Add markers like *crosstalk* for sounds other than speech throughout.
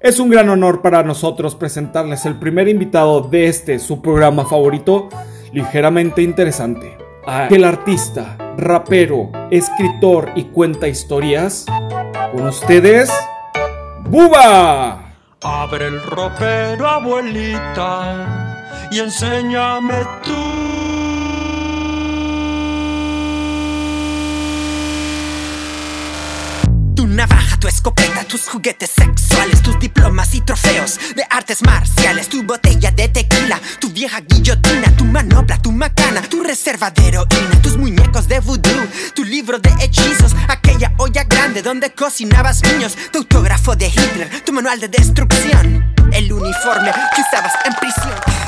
Es un gran honor para nosotros presentarles el primer invitado de este, su programa favorito, ligeramente interesante. El artista, rapero, escritor y cuenta historias. Con ustedes, Buba. Abre el ropero, abuelita, y enséñame tú. Tu escopeta, tus juguetes sexuales, tus diplomas y trofeos de artes marciales, tu botella de tequila, tu vieja guillotina, tu manopla, tu macana, tu reserva de heroína, tus muñecos de vudú, tu libro de hechizos, aquella olla grande donde cocinabas niños, tu autógrafo de Hitler, tu manual de destrucción, el uniforme que usabas en prisión.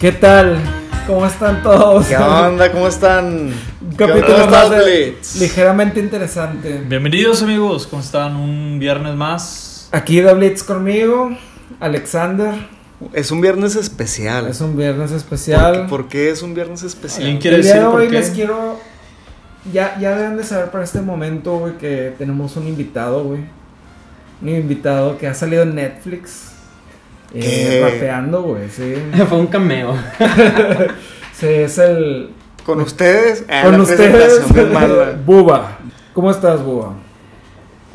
¿Qué tal? ¿Cómo están todos? ¿Qué onda? ¿Cómo están? Un capítulo ¿Cómo más de Blitz? ligeramente interesante. Bienvenidos amigos, ¿cómo están? Un viernes más. Aquí de Blitz conmigo, Alexander. Es un viernes especial. Es un viernes ¿Por, especial. qué- por qué es un viernes especial? ¿Alguien quiere El día decir de por hoy qué? les quiero. Ya, ya deben de saber para este momento, güey, que tenemos un invitado, güey. Un invitado que ha salido en Netflix. Eh, ¿Qué? rapeando, güey, sí. *laughs* Fue un cameo. *laughs* Sí, es el. Con ustedes. Ah, con la ustedes. *laughs* Buba. ¿Cómo estás, Buba?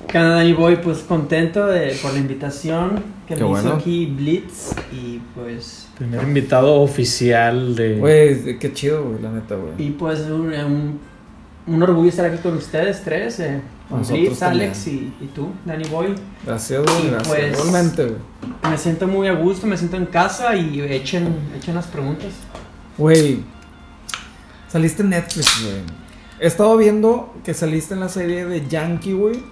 Canadá y voy pues contento de, por la invitación que Qué me bueno. hizo aquí Blitz y pues Primer invitado oficial de. Güey, qué chido, güey, la neta, güey. y pues un, un, un orgullo estar aquí con ustedes tres, eh, Nosotros Blitz, también. Alex y, y tú, Danny Boy. Gracias, güey, Y gracias. pues- Igualmente, güey. Me siento muy a gusto, me siento en casa y echen, echen las preguntas. Güey, saliste en Netflix, güey. He estado viendo que saliste en la serie de Yankee, güey.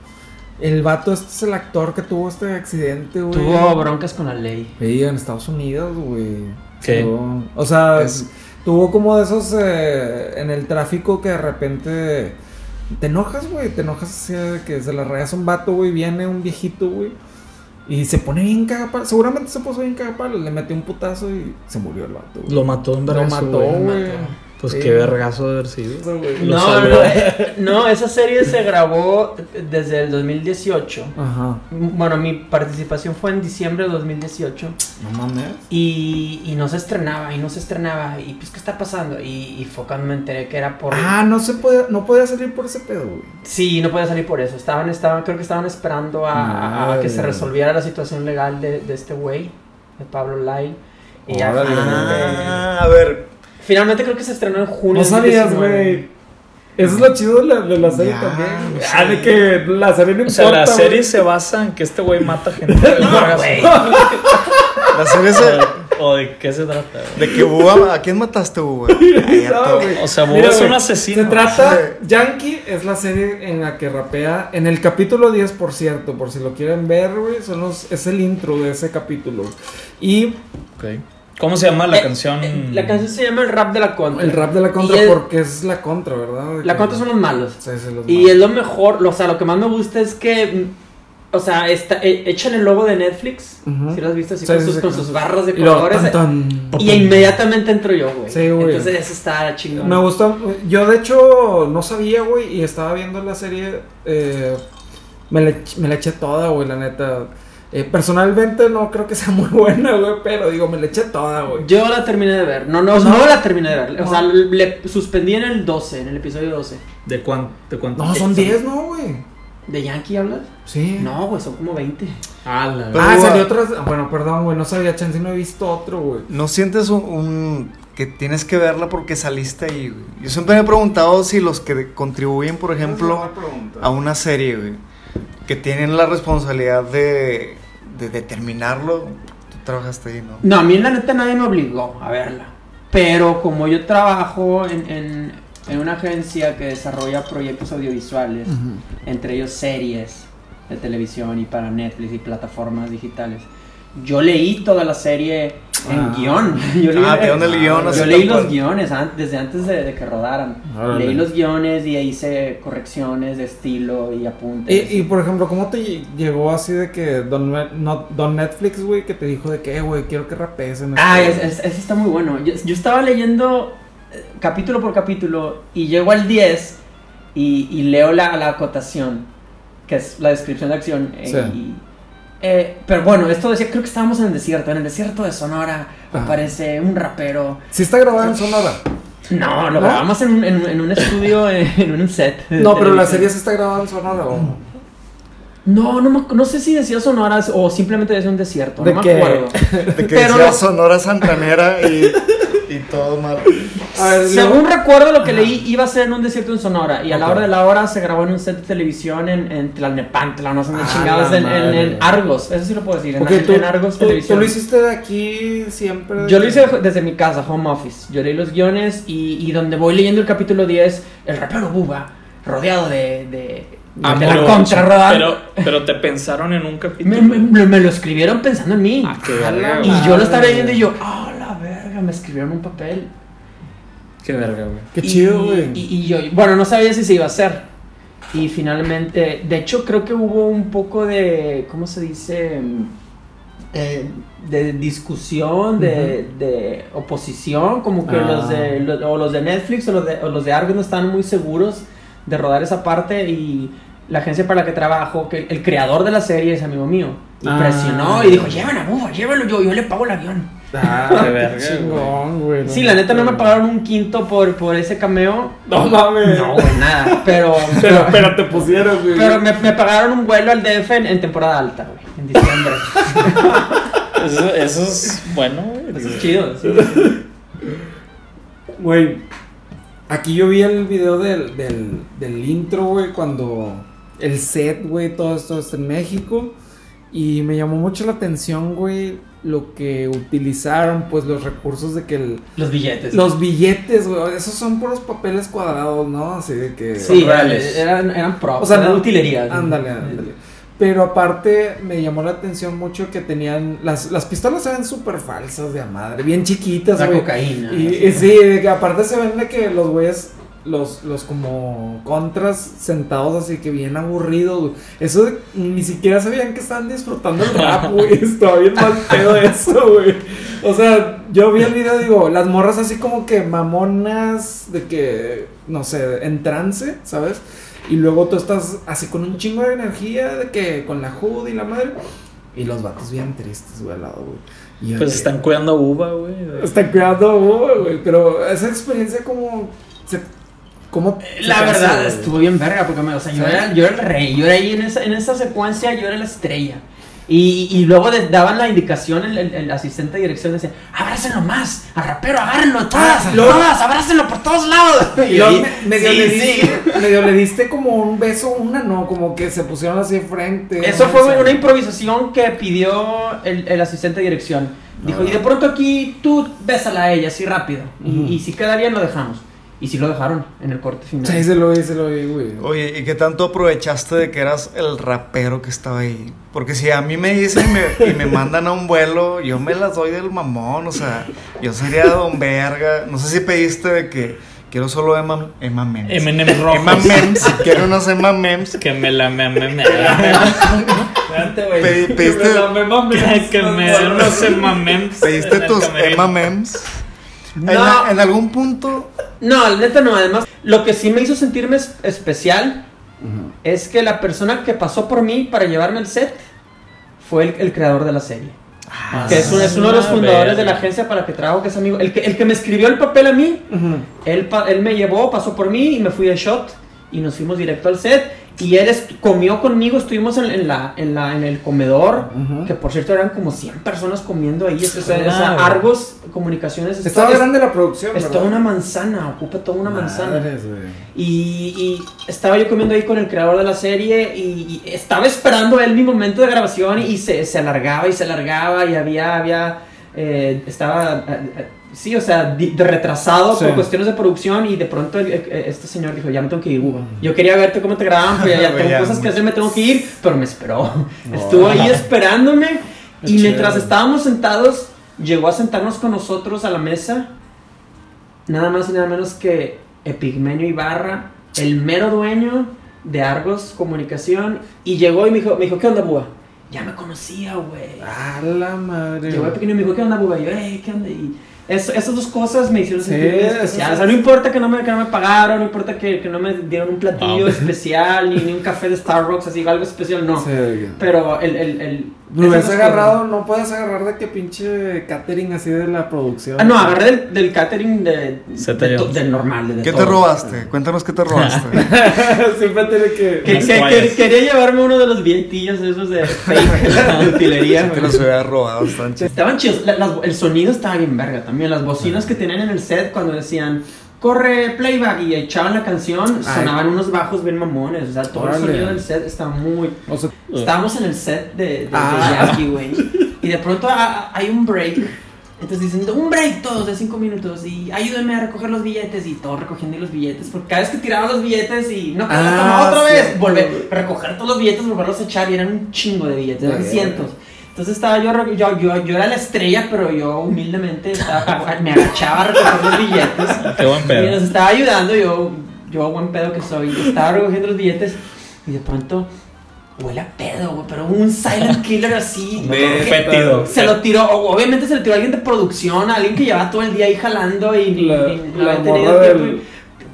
El vato este es el actor que tuvo este accidente, güey. Tuvo broncas con la ley. Sí, en Estados Unidos, güey. ¿Qué? Tuvo- O sea, Es- tuvo como de esos eh, en el tráfico que de repente te enojas, güey. Te enojas así de que se la rayas un vato, güey. Viene un viejito, güey. Y se pone bien cagapalo. Seguramente se puso bien cagapalo. Le metió un putazo y se murió el vato, güey. Lo mató en Lo vergazo, mató, güey. Pues Sí. qué vergazo de haber sido. No, no, *laughs* no, esa serie se grabó desde el 2018. Ajá. Bueno, mi participación fue en diciembre de 2018 No mames. y, y no se estrenaba y no se estrenaba y pues qué está pasando y, y fue cuando me enteré que era por Ah, no se puede, no podía salir por ese pedo, güey. sí no podía salir por eso estaban estaban creo que estaban esperando a, a- a que se resolviera la situación legal de, de este güey de Pablo Lyle y ya Ah, a ver. Finalmente creo que se estrenó en junio No sabías, 2019. güey. Eso es lo chido de la, de la serie Ya, también. no Ah, de que la serie no O sea, importa. la serie güey. se basa en que este güey mata gente. *laughs* de vergazo. La serie se- ¿O de qué se trata? güey? De que Buba. ¿A quién mataste, Buba? Ay, ya No, güey. O sea, Bob Mira, es güey, un asesino. Se trata. Sí. Yankee es la serie en la que rapea. En el capítulo 10, por cierto, por si lo quieren ver, güey. Son los, es el intro de ese capítulo. Y Ok. ¿Cómo se llama la Eh, canción? eh, la canción se llama el rap de la contra el rap de la contra, Y el- porque es la contra, ¿verdad? La que- contra son los malos Sí, sí, los Y malos. es lo mejor, o sea, lo que más me gusta es que, mm, o sea, está, eh, echan el logo de Netflix, si lo has visto así Sí, con, sí, sus, sí, con claro. sus barras de Y colores. tan, tan. Y inmediatamente entro yo, güey. Sí, güey. Entonces eso está chingón. Me gusta. Yo, de hecho, no sabía, güey. Y estaba viendo la serie. eh, me, la, me la eché toda, güey, la neta. Eh, personalmente no creo que sea *laughs* muy buena, güey. Pero digo, me la eché toda, güey. Yo la terminé de ver. No, no, No. no, la terminé de ver. O No. sea, le suspendí en el 12, en el episodio 12. ¿De cuánto? ¿De cuánto? No, son 10, ¿no, güey? ¿De Yankee hablas? Sí. No, güey, son como 20. Ah, la Pero- Ah, salió otra. Bueno, perdón, güey. No sabía, chance, no he visto otro, güey. ¿No sientes un, un- que tienes que verla porque saliste ahí, güey? Yo siempre me he preguntado si los que contribuyen, por ejemplo, a una serie, güey, que tienen la responsabilidad de, de determinarlo. Tú trabajaste ahí, ¿no? No, a mí la neta nadie me obligó a verla. Pero como yo trabajo en, en, en una agencia que desarrolla proyectos audiovisuales, entre ellos series de televisión y para Netflix y plataformas digitales, yo leí toda la serie en Ah. guion. *laughs* Yo leí, Ah, ¿de dónde el guion? Yo leí los cual. guiones an- desde antes de, de que rodaran. Órale. Leí los guiones y hice correcciones de estilo y apuntes. Y, y, por ejemplo, ¿cómo te llegó así de que Don, Ne- no- Don Netflix, güey, que te dijo de que, eh, güey, quiero que rapees en Ah, este- es- es- ese está muy bueno. Yo, yo estaba leyendo eh, capítulo por capítulo y llego al 10 y, y leo la, la acotación, que es la descripción de acción. eh, Sí. y, eh, pero bueno, esto decía, creo que estábamos en el desierto. En el desierto de Sonora Ajá. aparece un rapero. Sí está grabado en Sonora. No, lo ¿No? grabamos en, un- en un- en un estudio, *laughs* en un set. No, pero la serie sí está grabada en Sonora. ¿o? No, no, me- no sé si decía Sonora o simplemente decía un desierto. ¿De no qué? me acuerdo. *laughs* De que Pero decía lo- Sonora Santanera y, y todo mal. A ver, Según luego- recuerdo lo que leí, iba a ser en un desierto en Sonora. Y a la hora de la hora se grabó en un set de televisión en, en Tlalnepantla, no sé dónde Ah, chingados, la en, en- en Argos. Eso sí lo puedo decir, en, Ok, en- tú, en Argos tú- Televisión. tú lo hiciste de aquí siempre. Yo lo hice desde mi casa, home office. Yo leí los guiones y, y donde voy leyendo el capítulo 10, el rapero Buba, rodeado de, de, Ah, la pero-. Pero, pero te pensaron en un capítulo. Me, me- me lo escribieron pensando en mí. Ah, verga, y yo lo estaba leyendo y yo, ah, la verga, me escribieron un papel. Qué verga, güey. Qué Y- chido, güey. Y, y yo, bueno, no sabía si se iba a hacer. Y finalmente, de hecho, creo que hubo un poco de, ¿cómo se dice? Eh, de discusión, de, de oposición, como que Ah. los de lo- o los de Netflix o los de, o los de Argos no estaban muy seguros de rodar esa parte y la agencia para la que trabajo, que el creador de la serie es amigo mío, y Ah. presionó y dijo, llévenlo, Buba, llévenlo yo, yo le pago el avión. Ah, Qué *laughs* qué verga, chingón, güey. Sí, la neta no me pagaron un quinto por, por ese cameo, No mames. no, güey, nada. Pero, *laughs* Pero, pero te pusieron, güey. pero me, me pagaron un vuelo al DF en, en temporada alta, güey, en diciembre. *laughs* Eso, eso es bueno, güey. Eso es chido. sí. Güey, aquí yo vi el video del, del, del intro, güey, cuando el set, güey, todo esto está en México. Y me llamó mucho la atención, güey, lo que utilizaron, pues los recursos de que el... Los billetes. Los billetes, güey, esos son puros papeles cuadrados, ¿no? Así de que... sí, reales. eran, eran props, O sea, eran no- utilerías. Ándale, ándale. Pero aparte me llamó la atención mucho que tenían... Las, las pistolas se ven súper falsas de a madre, bien chiquitas, La güey. cocaína. Y, y sí, de que aparte se ven de que los güeyes, los, los como contras sentados así que bien aburridos. Eso de- ni siquiera sabían que estaban disfrutando el rap, *laughs* güey. Estaba bien mal pedo *laughs* eso, güey. O sea, yo vi el video digo, las morras así como que mamonas de que, no sé, en trance, ¿sabes? Y luego tú estás así con un chingo de energía de que con la hood y la madre. Y los vatos bien tristes, güey, al lado, güey. Pues que- están cuidando Uva, güey. Están cuidando a Bubba, güey. Pero esa experiencia como... ¿Cómo se La hace, verdad, estuvo bien verga, porque me, o sea, yo, ¿Sí? era, yo era el rey, yo era ahí en esa, en esa secuencia, yo era la estrella. Y, y luego de- daban la indicación, el, el- el asistente de dirección decía, abrácenlo más, al rapero, agárrenlo, todas, Ah, todas, abrácenlo por todos lados. *laughs* Y ahí, me- medio, sí, le sí. diste, medio le diste como un beso, una no, como que se pusieron así frente. Eso no fue una improvisación que pidió el, el asistente de dirección. Dijo, y de pronto aquí tú bésala a ella así rápido. Y- Ujú. y, si queda bien lo dejamos. Y sí lo dejaron en el corte final. Sí, se lo vi, se lo vi, güey. Oye, ¿y qué tanto aprovechaste de que eras el rapero que estaba ahí? Porque si a mí me dicen y me, y me mandan a un vuelo, yo me las doy del mamón, o sea, yo sería don verga. No sé si pediste de que quiero solo Emma, Emma Mems. M&M rojos. Emma Mems, quiero unos Emma Mems. Que me la me, me, me- pediste, que, que me den unos pediste tus. Emma Mems. En, la- en algún punto, No, la neta no. Además, lo que sí me hizo sentirme es- especial es que la persona que pasó por mí para llevarme al set fue el, el creador de la serie. que es, un- es uno de los Ah, fundadores de la agencia para la que trabajo, que es amigo. El que, el que me escribió el papel a mí, Ujú. él, pa- él me llevó, pasó por mí y me fui de shot y nos fuimos directo al set. Y él comió conmigo, estuvimos en, en la, en, la, en el comedor, que por cierto eran como 100 personas comiendo ahí. Es, es- es- Ah, Argos Comunicaciones. es- Estaba es- grande la producción, es ¿verdad? toda una manzana, ocupa toda una manzana. Madres. Y, y estaba yo comiendo ahí con el creador de la serie y, y estaba esperando él mi momento de grabación y se, se alargaba y se alargaba y había, había, eh, estaba, eh, eh, sí, o sea, di- de retrasado Sí. por cuestiones de producción y de pronto el- el- este señor dijo, ya me tengo que ir, Hugo. Yo quería verte cómo te grababan, pero ya, ya *laughs* tengo cosas que hacer, me tengo que ir, pero me esperó. Estuvo ahí *laughs* esperándome Y Qué mientras estábamos sentados, llegó a sentarnos con nosotros a la mesa, nada más y nada menos que Epigmenio Ibarra, el mero dueño de Argos Comunicación, y llegó y me dijo, me dijo ¿qué onda, Búa? Ya me conocía, güey. A la madre. Llegó Epigmenio y me dijo, ¿qué onda, Búa? Y yo, "Ey, ¿qué onda? Y eso- esas dos cosas me hicieron sentir especial. O sea, no importa que no me, que no me pagaron, no importa que, que no me dieron un platillo No. especial, ni, ni un café de Starbucks, así, algo especial, no. Sí. Pero el... el, el Agarrado, no puedes agarrar de que pinche catering así de la producción. Ah, no, agarré del, del catering de, Se to- del normal. De, de ¿Qué te robaste? Cuéntanos qué te robaste. *laughs* Siempre tiene que. Que, Unas que- toallas. que- quería llevarme uno de los billetillos esos de fake, de *laughs* utilería. Güey. los hubiera robado, chidos. Estaban chidos. La- las- el sonido estaba bien verga también. Las bocinas que tenían en el set cuando decían corre playback y echaban la canción, Ay. sonaban unos bajos bien mamones. O sea, todo Órale. el sonido del set está muy. O sea, Estábamos en el set de, de, de Ah. Jackie, güey. Y de pronto a- hay un break. Entonces dicen, un break todos de 5 minutos y ayúdenme a recoger los billetes y todos recogiendo los billetes. Porque cada vez que tiraban los billetes y no, Ah, otra vez, cierto. volver, recoger todos los billetes, volverlos a echar y eran un chingo de billetes, eran Sí. cientos. Entonces estaba yo, yo, yo, yo era la estrella, pero yo humildemente estaba- me agachaba a recoger los billetes. Qué buen Y nos pedo. estaba ayudando, yo, yo buen pedo que soy, estaba recogiendo los billetes y de pronto huele a pedo, güey, pero un silent killer así. Se lo tiró, obviamente se lo tiró alguien de producción, alguien que llevaba todo el día ahí jalando y La- ni- no la había tenido tiempo del-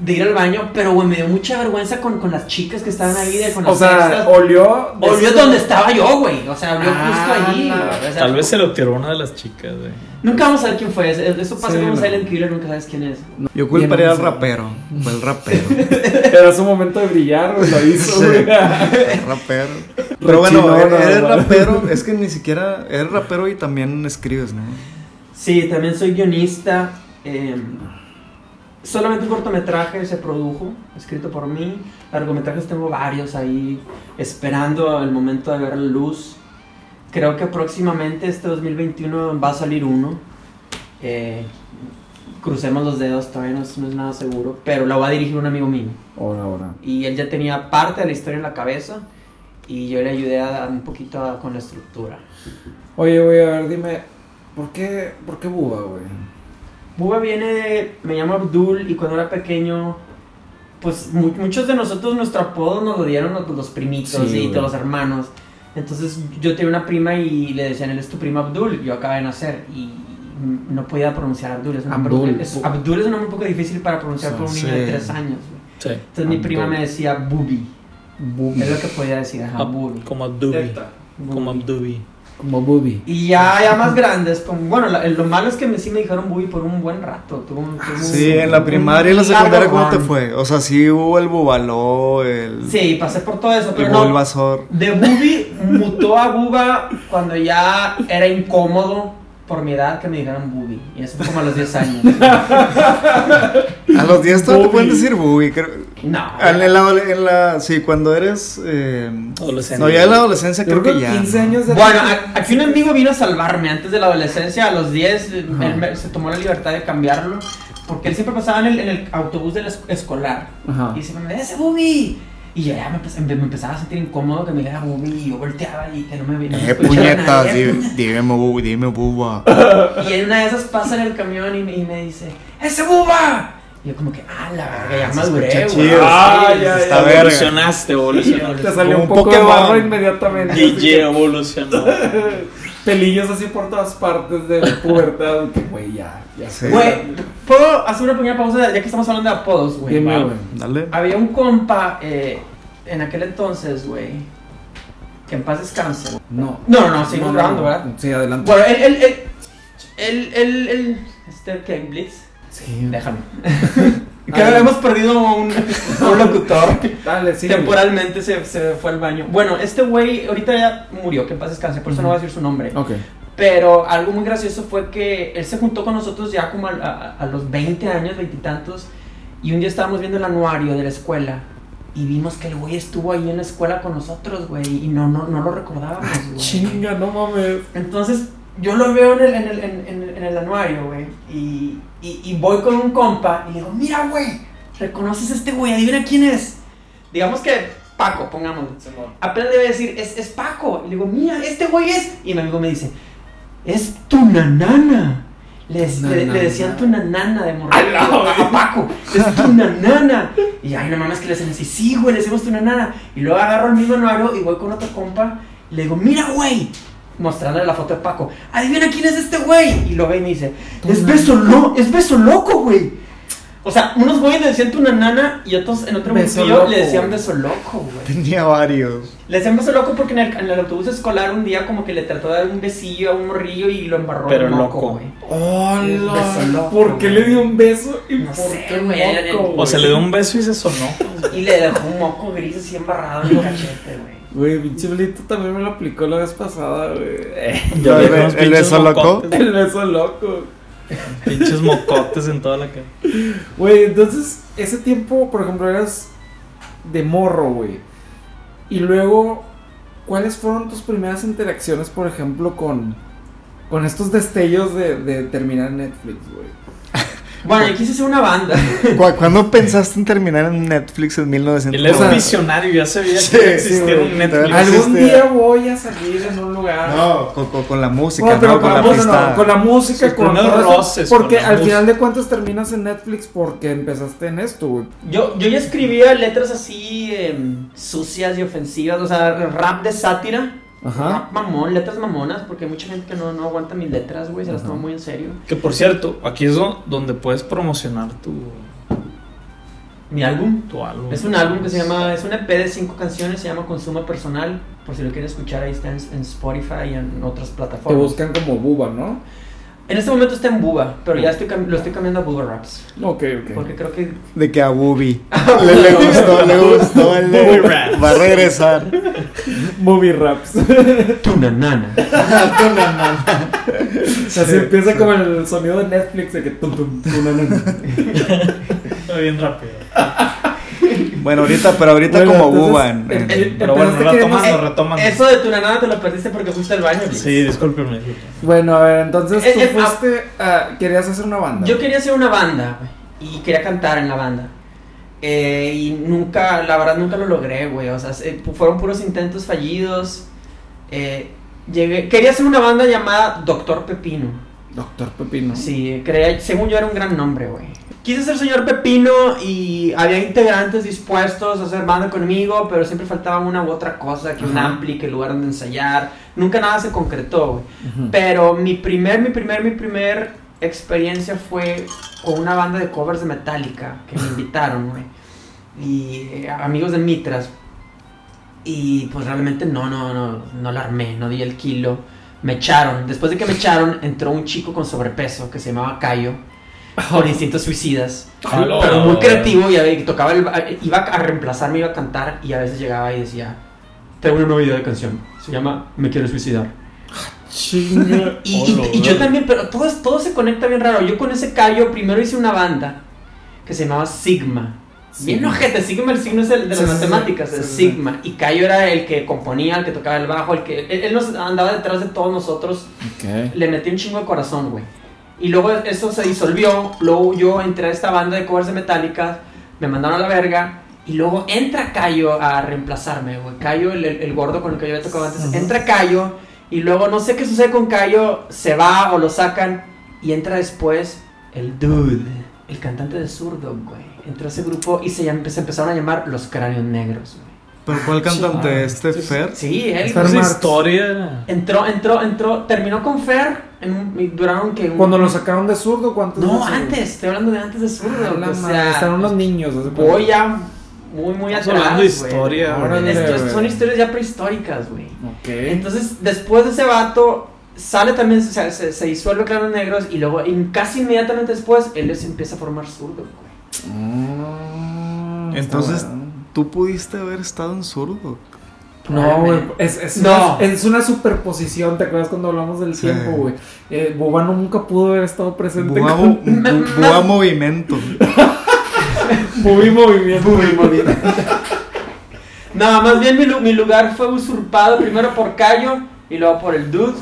de ir al baño, pero güey, me dio mucha vergüenza con, con las chicas que estaban ahí, de, con o las sea, extras. olió. de Olió donde estaba yo, güey. O sea, olió Ah, justo allí. no. güey, o sea, Tal vez se lo tiró una de las chicas, güey. Nunca vamos a ver quién fue. Eso eso pasa Sí, con un no. silent killer, nunca sabes quién es. Yo culparía al rapero. Fue el rapero. *laughs* Era su momento de brillar, güey, lo hizo, Sí. güey. El *laughs* rapero. Pero bueno, Rechinó, eres no, eres no. rapero. *laughs* Es que ni siquiera eres rapero y también escribes, ¿no? Sí, también soy guionista. eh, solamente un cortometraje se produjo, escrito por mí. Largometrajes tengo varios ahí esperando el momento de ver la luz. Creo que próximamente, este 2021, va a salir uno. Eh, crucemos los dedos, todavía no es, no es nada seguro. Pero lo va a dirigir un amigo mío. Ahora, ahora. Y él ya tenía parte de la historia en la cabeza. Y yo le ayudé a dar un poquito a- con la estructura. Oye, güey, a ver, dime, ¿por qué, por qué buba, güey? Buba viene de. Me llamo Abdul y cuando era pequeño. Pues mu- muchos de nosotros nuestro apodo nos lo dieron los, los primitos Sí, y güey. todos los hermanos. Entonces yo tenía una prima y le decían, él es tu prima Abdul. Yo acabé de nacer y no podía pronunciar Abdul. Es Abdul. es- Abdul es un nombre un poco difícil para pronunciar por un niño de Sí. 3 años. Sí. Entonces mi prima Abdul. me decía Bubi. Bubi. Es lo que podía decir, ajá, Ab- Bubi. como Abdubi. Como. Abdubi. Como Bubi. Y ya, ya más grandes, como, bueno, la- lo malo es que me, sí me dijeron Bubi por un buen rato. Tuvo un- tuvo un- Sí, en la un primaria y la secundaria, ¿cómo te fue? O sea, sí hubo el bubaló, el, Sí, pasé por todo eso, el pero no. bulbasor. De Bubi mutó a Buba cuando ya era incómodo por mi edad que me dijeran Bubi. Y eso fue como a los 10 años. *laughs* A los 10 todavía te pueden decir bubi. creo- No. En la, en la- sí, cuando eres... eh, Adolescente. no, ya en la adolescencia Yo creo que ya. 15 años de Bueno, a- aquí un amigo vino a salvarme antes de la adolescencia, a los 10, él me- se tomó la libertad de cambiarlo, porque él siempre pasaba en el, en el autobús del es- escolar. Ajá. Y dice, me ese Bubi. Y yo ya me, me empezaba a sentir incómodo que me dijera Bubi y yo volteaba y que no me, me Eh, puñetas, dime bubi, dime buba. *laughs* Y en una de esas pasa en el camión y me, y me dice, ¡Ese buba! Y yo como que, ah, la verga, ya maduré, güey. Ah, ya, Está ya. verga. Evolucionaste, evolucionaste. Te salió un un poco de barro inmediatamente. que evolucionó. *laughs* Pelillos así por todas partes de pubertad. Que, güey, ya, ya sé. Güey, ¿puedo hacer una pequeña pausa ya que estamos hablando de apodos, güey? Dime, güey. Dale. Había un compa eh, en aquel entonces, güey, que en paz descanse. güey. No. No, no, no, seguimos grabando, ¿verdad? Sí, adelante. Bueno, él, él, él, él, él, él, este, ¿qué? Blitz, Sí. déjalo. *laughs* que hemos perdido un, *laughs* un locutor. Dale, sí. Temporalmente se, se fue al baño. Bueno, este güey ahorita ya murió, que en paz descanse, por eso no voy a decir su nombre. Ok. Pero algo muy gracioso fue que él se juntó con nosotros ya como a, a- a los 20 años, 20 y y un día estábamos viendo el anuario de la escuela y vimos que el güey estuvo ahí en la escuela con nosotros, güey, y no, no, no lo recordábamos, güey. Chinga, no mames. Entonces yo lo veo en el, en el, en, en- en el anuario, güey, y, y, y voy con un compa y le digo, mira, güey, ¿reconoces a este güey? Adivina quién es. Digamos que Paco, pongámoslo. Apenas le voy a decir, es, es Paco. Y le digo, mira, este güey es. Y mi amigo me dice, es tu nanana. Le, le, le decían tu nanana de morro. A Paco, es tu nanana. Y ay, no mames, que le hacen así, sí, güey, le decimos tu nanana. Y luego agarro el mismo anuario y voy con otro compa. Y le digo, mira, güey. Mostrándole la foto de Paco. Adivina quién es este güey. Y lo ve y me dice, es beso, lo, es beso loco, güey. O sea, unos güeyes le decían tu nanana y otros en otro loco, le decían beso loco, güey. Tenía varios. Le decían beso loco porque en el, en el autobús escolar un día como que le trató de dar un besillo a un morrillo y lo embarró Pero loco. güey. Hola. Beso loco, ¿Por qué le dio un beso y No por sé, qué moco, el- O se le dio un beso y se sonó. Y le dejó un moco gris así embarrado en el cachete, güey. Güey, pinche Blito también me lo aplicó la vez pasada, güey. *laughs* ¿El beso loco? El beso loco. Pinches mocotes en toda la cara. Güey, entonces, ese tiempo, por ejemplo, eras de morro, güey. Y luego, ¿cuáles fueron tus primeras interacciones, por ejemplo, con, con estos destellos de, de terminar Netflix, güey? Bueno, yo quise hacer una banda. *laughs* ¿Cu- ¿Cuándo pensaste en terminar en Netflix en 1900? Él era O sea, un visionario, ya sabía sí, que sí, existía güey, un Netflix. Algún existía. día voy a salir en un lugar. No, con, con- con la música, Bueno, pero no, con la vamos, no, con la música, Sus con eso, roces Porque con la al música. final de cuentas terminas en Netflix porque empezaste en esto, güey. Yo, yo ya escribía letras así em, sucias y ofensivas, o sea, rap de sátira. Ajá. Rap mamón, letras mamonas, porque hay mucha gente que no, no aguanta mis letras, güey, se las toma muy en serio. Que por cierto, aquí es do- donde puedes promocionar tu, Mi álbum tu álbum. es un álbum que se llama, es un EP de cinco canciones, se llama Consumo Personal, por si lo quieren escuchar, ahí está en, en Spotify y en otras Te plataformas. buscan como buba, ¿no? En este momento está en Buba, pero ya estoy, lo estoy cambiando a Buba Raps, Ok, ok. porque creo que De que a Bubi. *laughs* le, le gustó, le gustó. el de-. Va a regresar. Movie raps. tu nanana. *laughs* Así empieza como el sonido de Netflix de que tum, tum, tum, na, na, na. Está bien rápido. Bueno, ahorita, pero ahorita Bueno, como entonces, Buba. en- en- eh, Pero bueno, queriendo- retomando, retomando. Eso de tu nanana te lo perdiste porque fuiste al baño. Sí, discúlpeme. Bueno, a ver, entonces Eh, tú eh, fuiste, ah, querías hacer una banda. Yo quería hacer una banda y quería cantar en la banda. Eh, y nunca, la verdad, nunca lo logré, güey. O sea, se- fueron puros intentos fallidos. Eh, llegué, quería hacer una banda llamada Doctor Pepino. Doctor Pepino. Sí, creía, según yo era un gran nombre, güey. Quise ser señor Pepino y había integrantes dispuestos a hacer banda conmigo, pero siempre faltaba una u otra cosa, que un ampli, que lugar donde ensayar. Nunca nada se concretó, güey. Ujú. Pero mi primer, mi primer, mi primer experiencia fue con una banda de covers de Metallica que me *laughs* invitaron, güey. Y eh, amigos de Mitras. Y pues realmente no, no, no, no la armé, no di el kilo. Me echaron. Después de que me echaron, entró un chico con sobrepeso que se llamaba Cayo. Con *laughs* instintos suicidas. Jalo. Pero muy creativo y tocaba el, iba a reemplazarme, iba a cantar y a veces llegaba y decía, tengo una nueva idea de canción, se llama Me quiero suicidar. Chinga. *laughs* Y, y- Hola, y yo también, pero todo, todo se conecta bien raro. Yo con ese callo primero hice una banda que se llamaba Sigma. Bien Sigma. ojete, Sigma el signo es el de Sí, las sí, sí. matemáticas, Sí, sí, sí. Sigma. Y Cayo era el que componía, el que tocaba el bajo, el que... Él, él nos andaba detrás de todos nosotros Ok. le metí un chingo de corazón, güey. Y luego eso se disolvió. Luego yo entré a esta banda de covers de Metallica. Me mandaron a la verga. Y luego entra Cayo a reemplazarme, güey. Cayo, el, el- el gordo con el que yo había tocado antes. Ajá. Entra Cayo. Y luego no sé qué sucede con Cayo. Se va o lo sacan. Y entra después el Dude. El cantante de Zurdo, güey. Entró a ese grupo y se, llam- se empezaron a llamar Los Cráneos Negros, güey. ¿Pero cuál cantante? Ah, ¿Este. Fer? Sí, él. Fer historia. Entró, entró, entró. Terminó con Fer. En un- y duraron que un- Cuando lo sacaron de zurdo, ¿cuántos No, antes, estoy hablando de antes de zurdo. A la o sea, están unos niños. voy ya muy, muy atrás. hablando de historia, Órale, güey. Esto- güey. son historias ya prehistóricas, güey. Ok. Entonces, después de ese vato, sale también, o sea, se, se disuelve Claros Negros y luego, y casi inmediatamente después, él se empieza a formar zurdo, güey. Mm, Entonces, bueno. ¿tú pudiste haber estado en zurdo? No, güey, es, es, No. Una, es una superposición, ¿te acuerdas cuando hablamos del Sí. tiempo, güey? Eh, Boba nunca pudo haber estado presente Buba, con bu- *laughs* bu- Buba Movimiento. Bubi Movimiento. No, más bien mi, lu- mi lugar fue usurpado primero por Cayo y luego por el Dude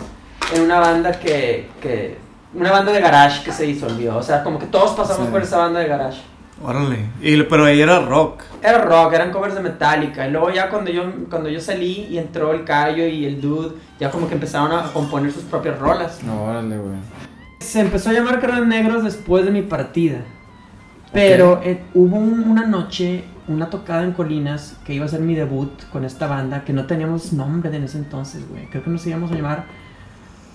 en una banda que, que una banda de garage que se disolvió. O sea, como que todos pasamos Sí. por esa banda de garage. Órale. Y, pero ahí era rock. Era rock, eran covers de Metallica. Y luego ya cuando yo, cuando yo salí y entró el Cayo y el Dude, ya como que empezaron a componer sus propias rolas. No, órale, güey. Se empezó a llamar Cráneos Negros después de mi partida. Pero eh, hubo un- una noche, una tocada en Colinas, que iba a ser mi debut con esta banda, que no teníamos nombre en ese entonces, güey. Creo que nos íbamos a llamar,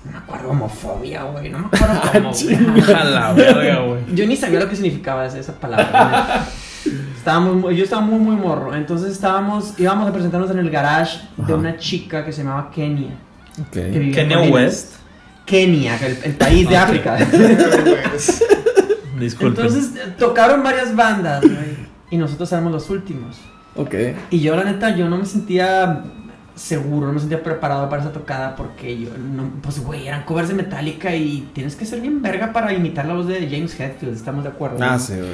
no me acuerdo, homofobia, güey. No me *laughs* acuerdo cómo, güey. *laughs* A la verga, güey. Yo ni sabía lo que significaba esa, esa palabra. *laughs* estábamos, muy- yo estaba muy, muy morro. Entonces estábamos, íbamos a presentarnos en el garage de una chica que se llamaba Kenia. Ok. que vivía en Kenya Colinas. West. Kenia, el, el país de África. Disculpen. Entonces eh, tocaron varias bandas, güey. Y nosotros éramos los últimos. Ok. Y yo, la neta, yo no me sentía seguro, no me sentía preparado para esa tocada porque yo, no, pues, güey, eran covers de Metallica y tienes que ser bien verga para imitar la voz de James Hetfield, ¿estamos de acuerdo? Ah, ¿no? sí, güey.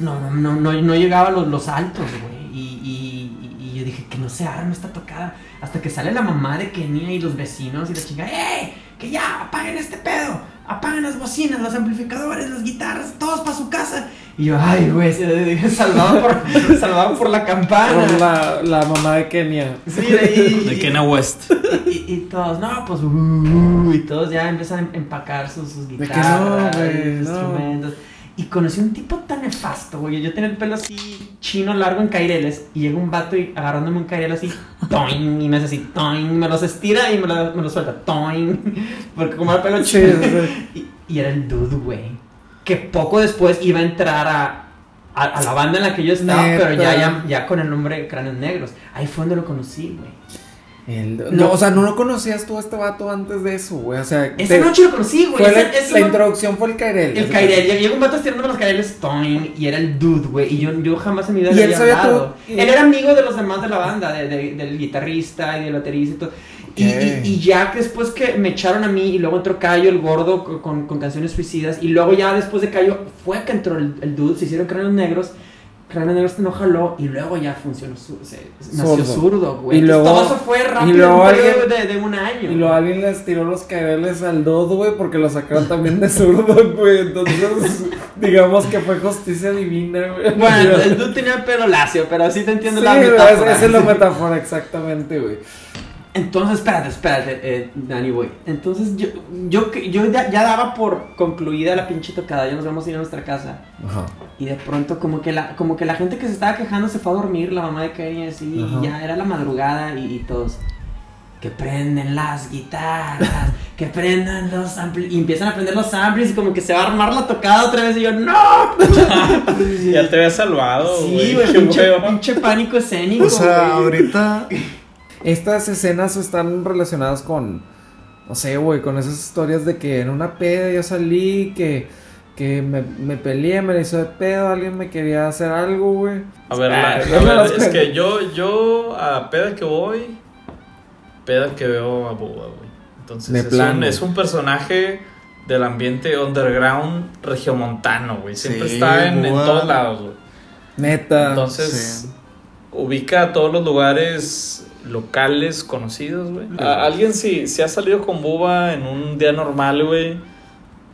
No, no, no, no, no llegaba a los, los altos, güey. Y- y yo dije que no se arme esta tocada. Hasta que sale la mamá de Kenia y los vecinos y la chinga, ¡eh! Que ya, apaguen este pedo. Apaguen las bocinas, los amplificadores, las guitarras, todos para su casa. Y yo, ay, güey, *laughs* salvado por, *laughs* salvado por la campana. Por la, la mamá de Kenia. Sí, y, De Kenya West. y, y todos, no, pues, uh, y todos ya empiezan a empacar sus, sus que guitarras, no, sus no. instrumentos. Y conocí un tipo tan nefasto, güey. Yo tenía el pelo así, chino, largo en caireles. Y llega un vato y agarrándome un cairel así, toing, y me hace así, toing, me los estira y me lo, me lo suelta, toing. *laughs* Porque como era pelo chino. *laughs* Y, y era el dude, güey. Que poco después iba a entrar a, a, a la banda en la que yo estaba, Neta. pero ya, ya, ya con el nombre Cráneos Negros. Ahí fue donde lo conocí, güey. El- No. no, o sea, no lo conocías tú a este vato antes de eso, güey. O sea, Esa te- noche lo conocí, güey. fue Esa- la, esa la no- introducción fue el Kairel. El Kairel. Llega llega un vato estirándome los Kaireles, toing, y era el dude, güey. Y yo, yo jamás en mi vida le había hablado. y- Él era amigo de los demás de la banda, de- de- del guitarrista y del baterista y todo. Y, y- y ya después que me echaron a mí y luego entró Cayo, el gordo, co- con, con canciones suicidas. Y luego ya después de Cayo fue que entró el, el dude, se hicieron cráneos negros. Cráneos negros no jaló y luego ya funcionó, su, se, nació Zurdo. güey. Y luego- todo eso fue rápido, y luego alguien- de, de un año. Y luego alguien les tiró los Kaireles al Dodo, güey, porque lo sacaron también de zurdo, güey. Entonces, *laughs* digamos que fue justicia divina, güey. Bueno, *laughs* el dude tenía pelo lacio, pero sí te entiendo Sí, la metáfora. esa es la metáfora, exactamente, güey. Entonces, espérate, espérate, eh, Danny, güey. Entonces, yo, yo, yo ya, ya daba por concluida la pinche tocada, ya nos vamos a ir a nuestra casa. Ajá. Y de pronto, como que la, como que la gente que se estaba quejando se fue a dormir, la mamá de Kenia, así, Ajá. y ya era la madrugada, y, y todos. Que prenden las guitarras, que prendan los amplis. Y empiezan a prender los amplis, y como que se va a armar la tocada otra vez, y yo, ¡No! *laughs* Ya te había salvado, Sí, güey. pinche, pinche pánico escénico. O sea, güey. ahorita. *laughs* Estas escenas están relacionadas con, no sé, güey, con esas historias de que en una peda yo salí, que, que me, me peleé, me la hizo de pedo, alguien me quería hacer algo, güey. A ver, la- Ah, a me ver, es que yo, yo a peda que voy, peda que veo a Boba, güey. Entonces es, un, es un personaje del ambiente underground regiomontano, güey. Siempre Sí, está en, todos lados, güey. Neta. Entonces, sí. ubica todos los lugares locales conocidos, güey. Alguien si, si ha salido con Buba en un día normal, güey,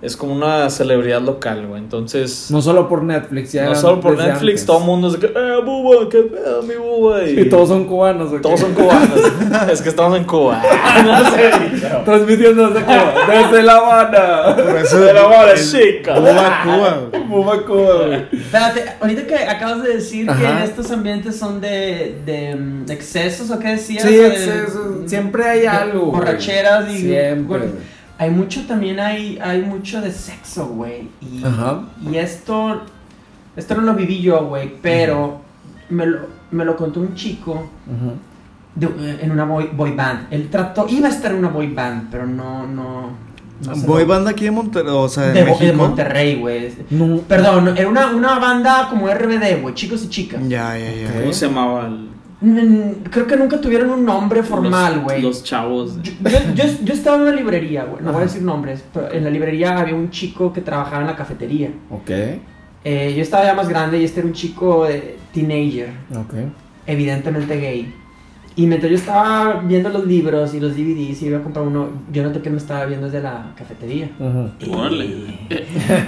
es como una celebridad local, güey. Entonces, no solo por Netflix, ya. no solo por desde Netflix, antes. todo el mundo es de que, eh, Buba, qué pedo, mi Buba. Y todos son cubanos, güey. Todos son cubanos. *laughs* es que estamos en Cuba. *laughs* no sé. pero- *laughs* Transmitiendo desde Cuba, desde La Habana. Por eso. De la el- chica. Cuba, Cuba. güey. Cuba, güey. Espérate, ahorita que acabas de decir que Ajá. estos ambientes son de, de, mm, excesos o qué decías. Sí, De- exceso, siempre hay algo. Borracheras y. Siempre, bueno. Hay mucho también, hay, hay mucho de sexo, güey. Y, Ajá. y esto. Esto no lo viví yo, güey, pero me, lo, me lo contó un chico de- en una boy, boy band. Él trató, iba a estar en una boy band, pero no. no, no Boy lo- banda aquí de Monterrey, o sea, de, de. Monterrey, güey. No. Perdón, era una, una banda como RBD, güey, chicos y chicas. Ya, ya, ya. ¿Cómo se llamaba? el- Creo que nunca tuvieron un nombre formal, güey. Los, chavos. Yo, yo, yo- yo estaba en una librería, güey, no voy a decir nombres, pero en la librería había un chico que trabajaba en la cafetería. Ok, Eh, yo estaba ya más grande y este era un chico de teenager, ok. evidentemente gay. Y mientras yo estaba viendo los libros y los DVDs y iba a comprar uno, yo noté que me estaba viendo desde la cafetería. Y- Órale. *laughs*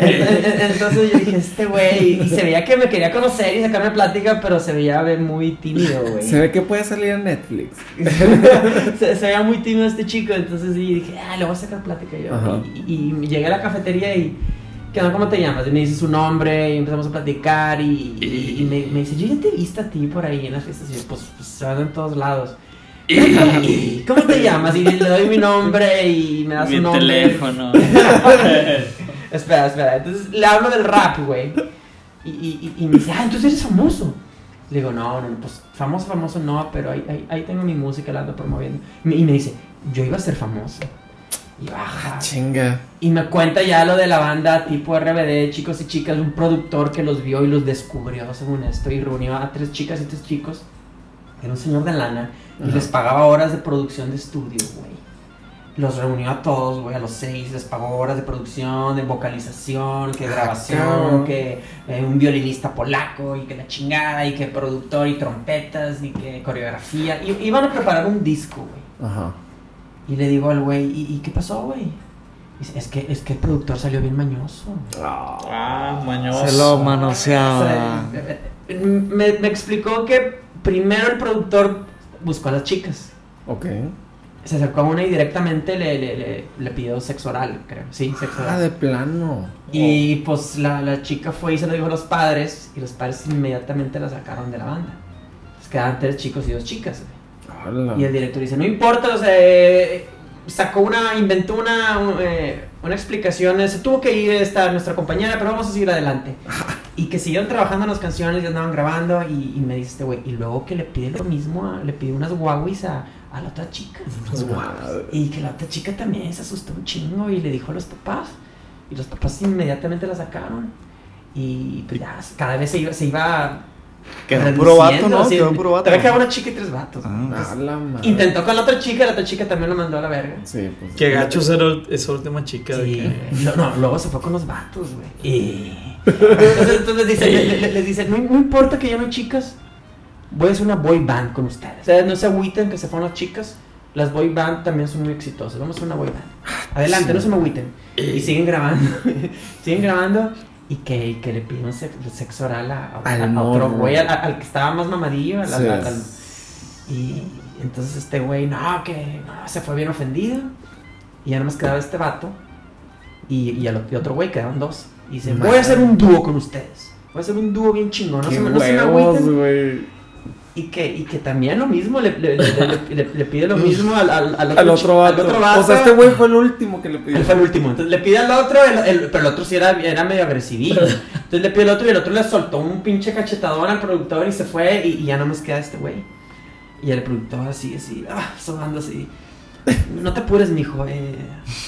Entonces yo dije, este güey, y se veía que me quería conocer y sacarme plática, pero se veía muy tímido, güey. Se ve que puede salir en Netflix. *laughs* se, se veía muy tímido este chico, entonces sí, dije, ah, le voy a sacar plática yo. Y, y llegué a la cafetería y, ¿qué onda? ¿Cómo te llamas? Y me dice su nombre y empezamos a platicar y, y- y me, me dice, yo ya te he visto a ti por ahí en las fiestas. Y yo, pues, pues se van en todos lados. Y, ¿Cómo te llamas? Y le doy mi nombre y me da su Mi nombre. teléfono. *laughs* Espera, espera. Entonces le hablo del rap, güey. Y, y, y- y me dice, ah, entonces eres famoso. Le digo, no, no, pues famoso, famoso no, pero ahí, ahí, ahí tengo mi música, la ando promoviendo. Y me dice, yo iba a ser famoso. Y yo, ajá. Chinga. Y me cuenta ya lo de la banda tipo RBD, chicos y chicas, un productor que los vio y los descubrió según esto y reunió a tres chicas y tres chicos. Era un señor de lana y Ajá. les pagaba horas de producción de estudio, güey. Los reunió a todos, güey, a los seis, les pagó horas de producción, de vocalización, que Ah, grabación, que eh, un violinista polaco y que la chingada y que productor y trompetas y que coreografía. Y iban a preparar un disco, güey. Ajá. Y le digo al güey, ¿y, y qué pasó, güey? Es que, es que el productor salió bien mañoso. Ah, mañoso. Se lo manoseaba. sea, me, me explicó que primero el productor buscó a las chicas. Ok. Se acercó a una y directamente le, le, le, le pidió sexo oral, creo. Sí, sexo Ah, oral. de plano. Y pues la, la chica fue y se lo dijo a los padres. Y los padres inmediatamente la sacaron de la banda. Pues quedaban tres chicos y dos chicas. Hola. Y el director dice, no importa, o sea, eh, sacó una, inventó una, un, eh, una explicación, eh, se tuvo que ir esta nuestra compañera, pero vamos a seguir adelante. *laughs* y que siguieron trabajando en las canciones y andaban grabando y, y me dice este güey, y luego que le pide lo mismo, a- le pide unas guauis a, a la otra chica. *laughs* Y que la otra chica también se asustó un chingo y le dijo a los papás. Y los papás inmediatamente la sacaron. Y pues ya, cada vez se iba, se iba Quedó puro vato, ¿no? así, Quedó puro vato. Todavía quedaba una chica y tres vatos. Ah, la madre. Intentó con la otra chica, la otra chica también lo mandó a la verga. Sí, pues. Qué gachos era esa última chica. de Sí, que- no, no, luego se fue con los vatos, güey. Y... *laughs* Entonces, entonces dice, le, le- le dice, no, no importa que ya no hay chicas, voy a hacer una boy band con ustedes. O sea, no se agüiten que se fueron las chicas. Las boy band también son muy exitosas. Vamos a hacer una boy band. Adelante, no se me agüiten. Y siguen grabando. *laughs* siguen grabando. Y que, y que le pidieron sex- sexo oral a, a- Al a otro güey, al, que estaba más mamadillo. al- Sí. y entonces este güey, no, que no, se fue bien ofendido. Y ya nomás quedaba este vato. Y, y al y otro güey quedaban dos. Y dice, voy a hacer un dúo con ustedes. Voy a hacer un dúo bien chingón. No, se, me- no se me huevos, agüiten. güey. Y que, y que también lo mismo, le, le, le- pide lo mismo al, al, al Al otro al vato. otro vato. O sea, este güey fue el último que le pidió. Él fue el último. Entonces le pide al otro, el- el- pero el otro sí era, era medio agresivillo. Entonces le pide al otro y el otro le soltó un pinche cachetador al productor y se fue y, y ya no nos queda este güey. Y el productor así, así, ah, sonando así. No te apures, mijo, eh,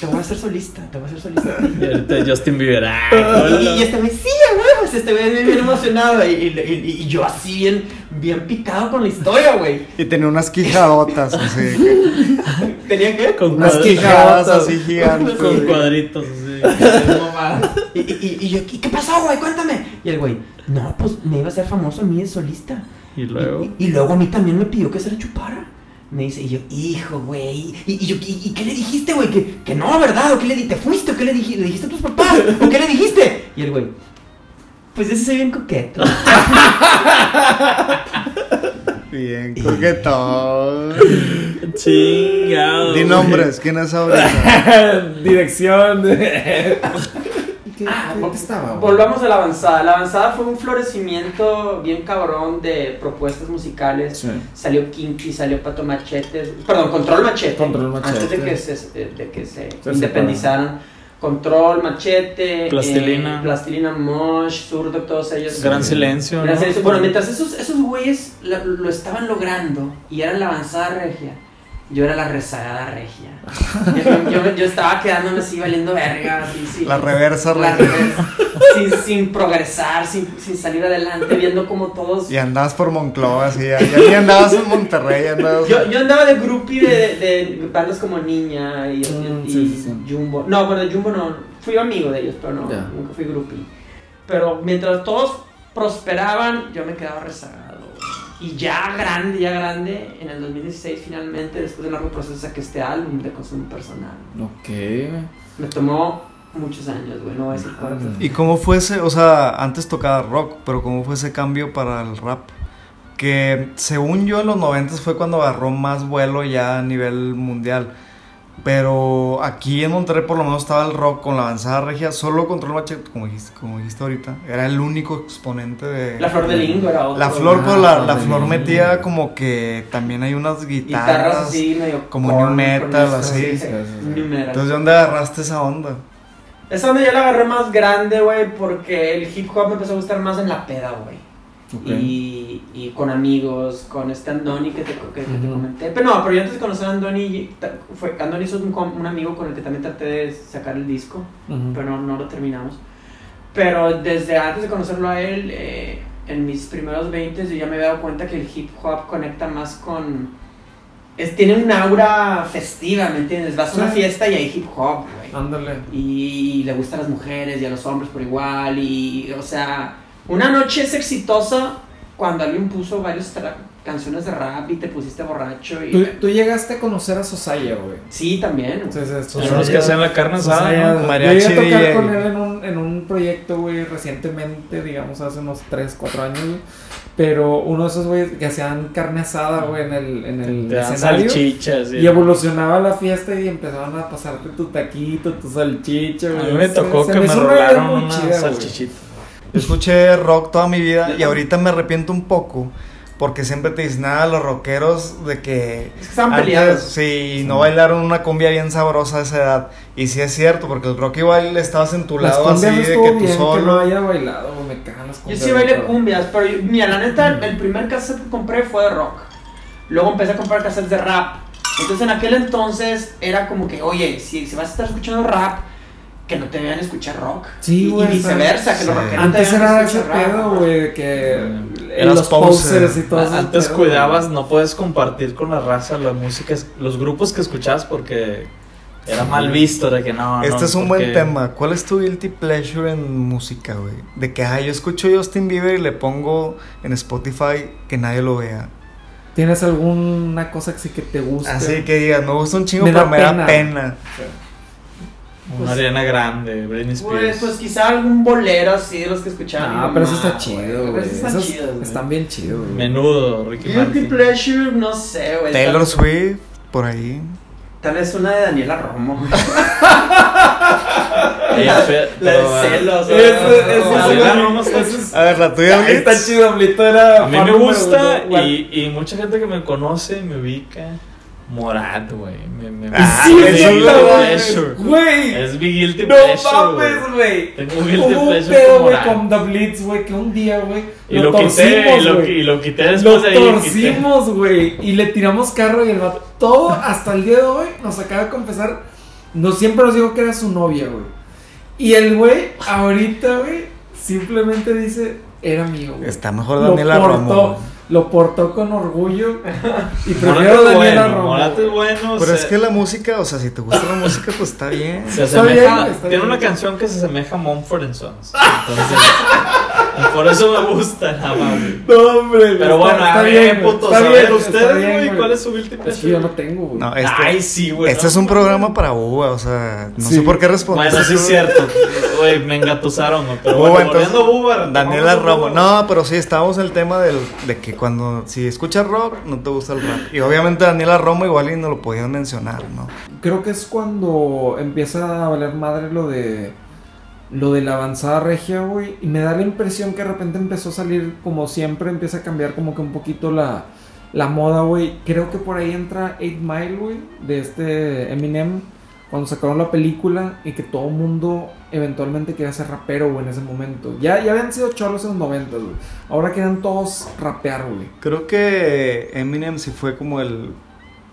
te voy a hacer solista, te voy a hacer solista. *laughs* Y ahorita Justin Bieber. ah, Y, y este güey, sí, a huevos, este güey bien, bien emocionado. Y, y- y- y yo así bien, bien picado con la historia, güey. Y tenía unas quijadotas así. *laughs* ¿Tenía que? Con Unas quijadas así gigantes. Con cuadritos. así. *laughs* Y, y, y yo, ¿qué, qué pasó, güey? Cuéntame. Y el güey, no, pues me iba a hacer famoso a mí de solista. Y luego. Y, y luego a mí también me pidió que se la chupara. Me dice, y yo, hijo, güey. Y, y yo, ¿y, y qué le dijiste, güey? Que, que no, ¿verdad? ¿O qué le dijiste? ¿Te fuiste? ¿O qué le, dij- le dijiste a tus papás? ¿O qué le dijiste? Y el güey, pues ese soy bien coqueto. Bien, coquetón. Chingado. Di nombres, ¿quién es ahorita? *laughs* Dirección. ¿Qué, qué, qué estaba? Volvamos a la avanzada. La avanzada fue un florecimiento bien cabrón de propuestas musicales. Sí. Salió Kinky, salió Pato Machete, perdón, Control Machete. Control Machete. Antes de que se, de que se, Se independizaron. Control, Machete, Plastilina. eh, Plastilina Mosh, Zurdo, todos ellos. Gran silencio. Gran ¿no? silencio. Bueno, mientras esos, esos güeyes lo, lo estaban logrando y eran la avanzada regia, yo era la rezagada regia. Yo, yo- yo estaba quedándome así valiendo verga. Así, sí. La reversa La regia. reversa. sin, sin progresar, sin, sin salir adelante, viendo como todos. Y andabas por Monclova, así. Ya, ya ni andabas en Monterrey, andabas. Yo, yo andaba de groupie de, de bandas como Niña y, Mm, y sí, sí, sí. Jumbo. No, bueno, Jumbo no. Fui amigo de ellos, pero no, nunca fui groupie. Pero mientras todos prosperaban, yo me quedaba rezagado. Y ya grande, ya grande, en el 2016 finalmente, después de un largo proceso, saqué este álbum de consumo personal. Ok. Me tomó muchos años, güey, no voy a decir cuántos. ¿Y cómo fue ese, o sea, antes tocaba rock, pero cómo fue ese cambio para el rap? Que según yo en los 90 fue cuando agarró más vuelo ya a nivel mundial. Pero aquí en Monterrey por lo menos estaba el rock con la avanzada regia, solo Control Machete, como dijiste, como dijiste ahorita, era el único exponente de... La flor de lingo era otro. La flor, Ah, la, la flor metía como que también hay unas Guitarras guitarras. así, medio como corny, new metal, así. sí, Sí, sí. Entonces, ¿de dónde agarraste esa onda? Esa onda yo la agarré más grande, güey, porque el hip hop me empezó a gustar más en la peda, güey. Ok. Y, y con amigos, con este Andoni que te, que te Ujú. comenté. Pero no, pero yo antes de conocer a Andoni, fue, Andoni es un, un amigo con el que también traté de sacar el disco, Ujú. pero no, no lo terminamos. Pero desde antes de conocerlo a él, eh, en mis primeros 20 yo ya me había dado cuenta que el hip hop conecta más con... Es, tiene un aura festiva, ¿me entiendes? Vas a una fiesta y hay hip hop, güey Ándale. y le gusta a las mujeres y a los hombres por igual y o sea una noche es exitosa cuando alguien puso varias canciones de rap y te pusiste borracho y ¿Tú, tú llegaste a conocer a Sosaya, güey. sí también Entonces, Son los que hacen la carne asada, Sosaya, ¿no? yo Mariachi llegué a tocar DJ. con él en un, en un proyecto, güey, recientemente, digamos, hace unos 3, 4 años, güey. Pero uno de esos güeyes que hacían carne asada, güey, en el, en el Te escenario. salchichas. Y evolucionaba la fiesta y empezaban a pasarte tu taquito, tu salchicha, A güey. mí me Se- tocó se que me hizo una idea rolaron una chida, salchichita. Yo escuché rock toda mi vida y ahorita me arrepiento un poco porque siempre te dicen nada los rockeros de que es que antes, peleados. sí, no bailaron una cumbia bien sabrosa a esa edad y sí es cierto porque el rock igual estabas en tu Las lado así cumbias de que tú bien que no solo. haya bailado, me cagan las yo cumbias. sí bailé cumbias pero yo- mira la neta el primer cassette que compré fue de rock. Luego empecé a comprar cassettes de rap. Entonces en aquel entonces era como que oye si, si vas a estar escuchando rap que no te vean escuchar rock Sí, y, güey, y viceversa que los sí. rockeros Antes era ese pedo, güey, de que Mm. Eras los poser. posers y todo eso. Antes cuidabas, no puedes compartir con la raza la música, los grupos que escuchabas porque era mal visto de que no. Este no, es un porque- buen tema. ¿Cuál es tu guilty pleasure en música, güey? De que, ay, yo escucho Justin Bieber y le pongo en Spotify que nadie lo vea. ¿Tienes alguna cosa que sí que te guste? Así que digas, me gusta un chingo, Me da pero me da pena. pena. Una arena grande, Britney Pues, Spears. pues quizá algún bolero así de los que escuchaba. mi Ah, pero eso está chido, güey. Esos están Esos chidos, güey. están bien chidos, güey. Menudo, Ricky Guilty Martin. pleasure, no sé, güey. Taylor tal, Swift, por ahí. tal vez una de Daniela Romo. *laughs* La de celos, Daniela Romo está- A ver, la tuya, está chido, Blito era A mí me gusta y, y mucha gente que me conoce me ubica. Morat, güey. Me, me, Ah, Sí, es lo- guilty pleasure. Güey. Es mi guilty No pleasure. mames, güey. Tengo un guilty Hubo un pleasure pedo, con güey, con The Blitz, güey, que un día, güey, Y lo, quité, y torcimos, lo, güey. y lo quité Lo después de ahí. quité. torcimos, güey, y le tiramos carro y el vato, todo hasta el día de hoy, nos acaba de confesar, no siempre nos dijo que era su novia, güey. Y el güey, ahorita, güey, simplemente dice, era mío, güey. Está mejor Lo Daniela Romo. Lo portó con orgullo y prefiero es Daniela bueno, Romo. Es bueno. Pero se- es que la música, o sea, si te gusta la música, pues está bien. Se Está asemeja, bien, está tiene bien. una canción que se asemeja a Mumford Sons. *laughs* Entonces, y por eso me gusta nada más. No, hombre, güey, Pero está- bueno, está a bien, ver, está ustedes, güey, ¿cuál es su guilty Es que pleasure? yo no tengo, güey. No, este, Ay, sí, güey. este no, es un no, programa para Uva, o sea, no Sí. sé por qué responder. Bueno, sí es cierto. Güey, me engatusaron, güey. Pero bueno, entonces, volviendo Daniela Romo. No, pero sí, estábamos en el tema del, de que cuando, si escuchas rock, no te gusta el rap. Y obviamente Daniela Romo igual y no lo podían mencionar, ¿no? Creo que es cuando empieza a valer madre lo de lo de la avanzada regia, güey, y me da la impresión que de repente empezó a salir como siempre, empieza a cambiar como que un poquito la, la moda, güey. Creo que por ahí entra 8 Mile, güey, de este Eminem, cuando sacaron la película y que todo mundo eventualmente quería ser rapero, güey, en ese momento. Ya, ya habían sido cholos en los 90, güey. Ahora querían todos rapear, güey. Creo que Eminem sí fue como el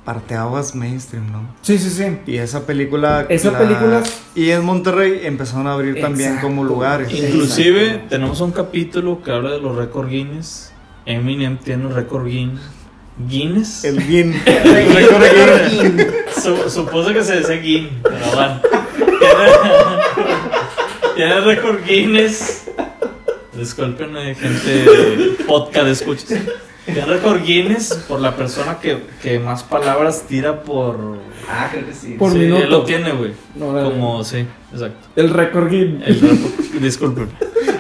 parteaguas mainstream, ¿no? Sí, sí, sí. Y esa película... Esa película- Y en Monterrey empezaron a abrir también como lugares. Inclusive Exacto. tenemos un capítulo que habla de los récord Guinness. Eminem tiene un récord Guinness. ¿Guinness? El Gin. *laughs* Su- supuse que se decía Guinness, pero bueno. Tiene, récord Guinness. Disculpen, gente podcast escuchas. Tiene récord Guinness por la persona que, que más palabras tira por. Ah, creo que sí. Por sí, minuto. él lo tiene, güey. No, no, Como, sí, exacto. El récord Guinness. El récord- Disculpen.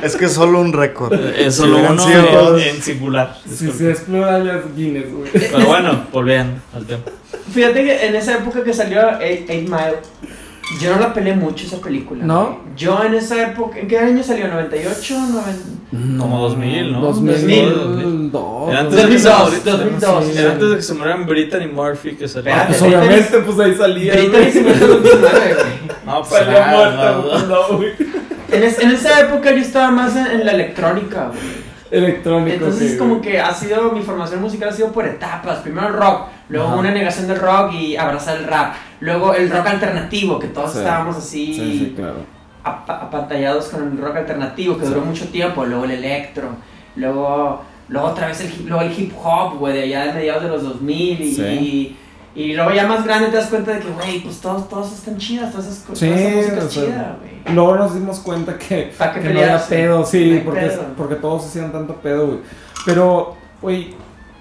Es que es solo un récord. Es Si solo uno sido en, singular. Si se es plural ya es Guinness, güey. Pero bueno, volviendo al tema. Fíjate que en esa época que salió Eight, Eight Mile, yo no la peleé mucho esa película. ¿No? güey. Yo en esa época, ¿en qué año salió? ¿98? ¿90? Como 2000, ¿no? 2002. Era antes de que se 2002, muriera- 2002. sí. Era antes de que se murieran Brittany Murphy, que salió. Espérate. Pues obviamente, pues ahí salía. Britney güey. se murió en 2009, güey. No, pues Salía ah, muerta, no, güey. no. No, güey. En, es- en esa época yo estaba más en, en la electrónica, güey. Electrónico. Entonces sí, como que ha sido, mi formación musical ha sido por etapas. Primero el rock, luego Ajá. una negación del rock y abrazar el rap. Luego el rock alternativo, que todos Sí. estábamos así Sí, sí, claro. apa- apantallados con el rock alternativo, que duró mucho tiempo. Luego el electro, luego, luego otra vez el hip, luego el hip hop, güey, de allá de mediados de los 2000 y... Sí. Y luego ya más grande te das cuenta de que, güey, pues todos, todos están chidas, todas esas cosas, Sí, o es sea, chida, güey. Luego nos dimos cuenta que, ¿Pa' qué que no era pedo, sí, porque, pedo. porque todos hacían tanto pedo, güey. Pero, güey,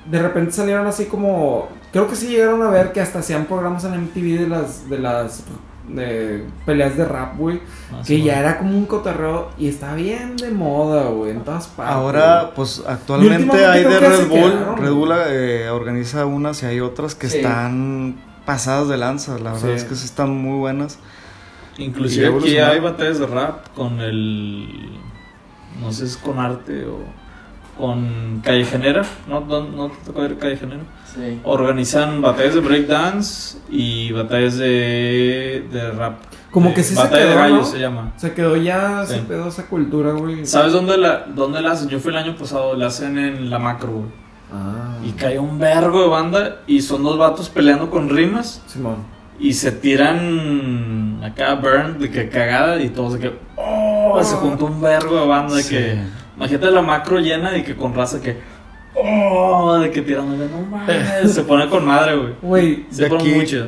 de repente salieron así como. Creo que sí llegaron a ver que hasta hacían programas en MTV de las, de las de peleas de rap, güey. Ah, que sí, ya era como un cotorreo y está bien de moda, güey, en todas partes. Ahora, pues actualmente hay de Red Bull. quedaron. Red Bull eh, organiza unas y hay otras que Sí. están pasadas de lanza. La verdad Sí. es que sí están muy buenas. Inclusive aquí hay batallas de rap con el... No sé si es con arte o con Callejenera. ¿No, no, no te tocó ver Callejenera? Sí. Organizan batallas de breakdance y batallas de, de rap. Como Eh, que sí se Batalla de quedó, gallos ¿no? se llama. Se quedó ya, se pedo esa cultura, güey. ¿Sabes dónde la, dónde la hacen? Yo fui el año pasado, la hacen en la macro, güey. Ah, Y cae un vergo de banda y son dos vatos peleando con rimas Simón. y se tiran acá burn de que cagada y todos de que oh, se juntó un vergo de banda de Sí. que imagínate la macro llena de que con raza que oh, de que tirándole no mames, se pone con madre, güey. Güey, Se De pone aquí-.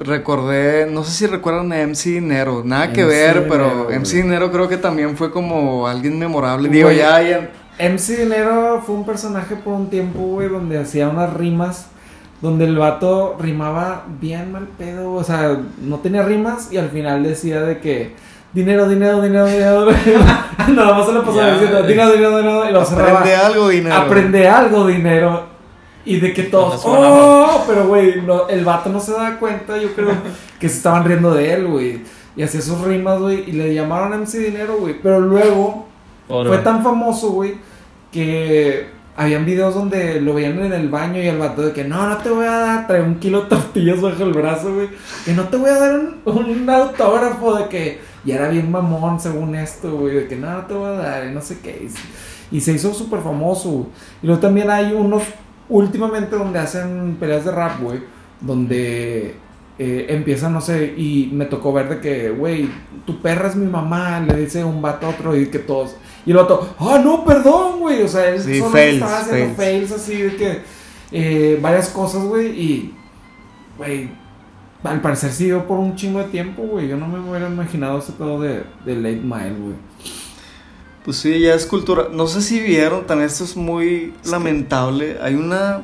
Recordé, no sé si recuerdan a MC Dinero, nada que ver, Dinero, pero güey. MC Dinero creo que también fue como alguien memorable. Digo, Güey. ya, ya. MC Dinero fue un personaje por un tiempo, güey, donde hacía unas rimas, donde el vato rimaba bien mal pedo, o sea, no tenía rimas y al final decía de que dinero, dinero, dinero, dinero, *laughs* nada más se le pasaba diciendo dinero, dinero, dinero y lo cerraba. Aprende algo, Dinero. Aprende algo, dinero. Y de que todos, oh, pero güey, no, el vato no se da cuenta, yo creo *laughs* que se estaban riendo de él, güey. Y hacía sus rimas, güey, y le llamaron MC Dinero, güey. Pero luego fue tan famoso, güey, que habían videos donde lo veían en el baño y el vato de que no, no te voy a dar, trae un kilo de tortillas bajo el brazo, güey, que no te voy a dar un, un autógrafo de que ya era bien mamón según esto, güey, de que no te voy a dar, y no sé qué. Y, se- y hizo súper famoso. Y luego también hay unos últimamente donde hacen peleas de rap, güey, donde eh, empiezan, no sé, y me tocó ver de que, güey, tu perra es mi mamá, le dice un vato a otro y que todos. Y el vato, ah, no, perdón, güey. O sea, él Sí, solo fails, estaba haciendo fails. fails así de que eh, varias cosas, güey, y, güey, al parecer siguió por un chingo de tiempo, güey. Yo no me hubiera imaginado ese pedo de, de Late Mile, güey. Pues sí, ya es cultura. No sé si vieron, también esto es muy lamentable. Hay una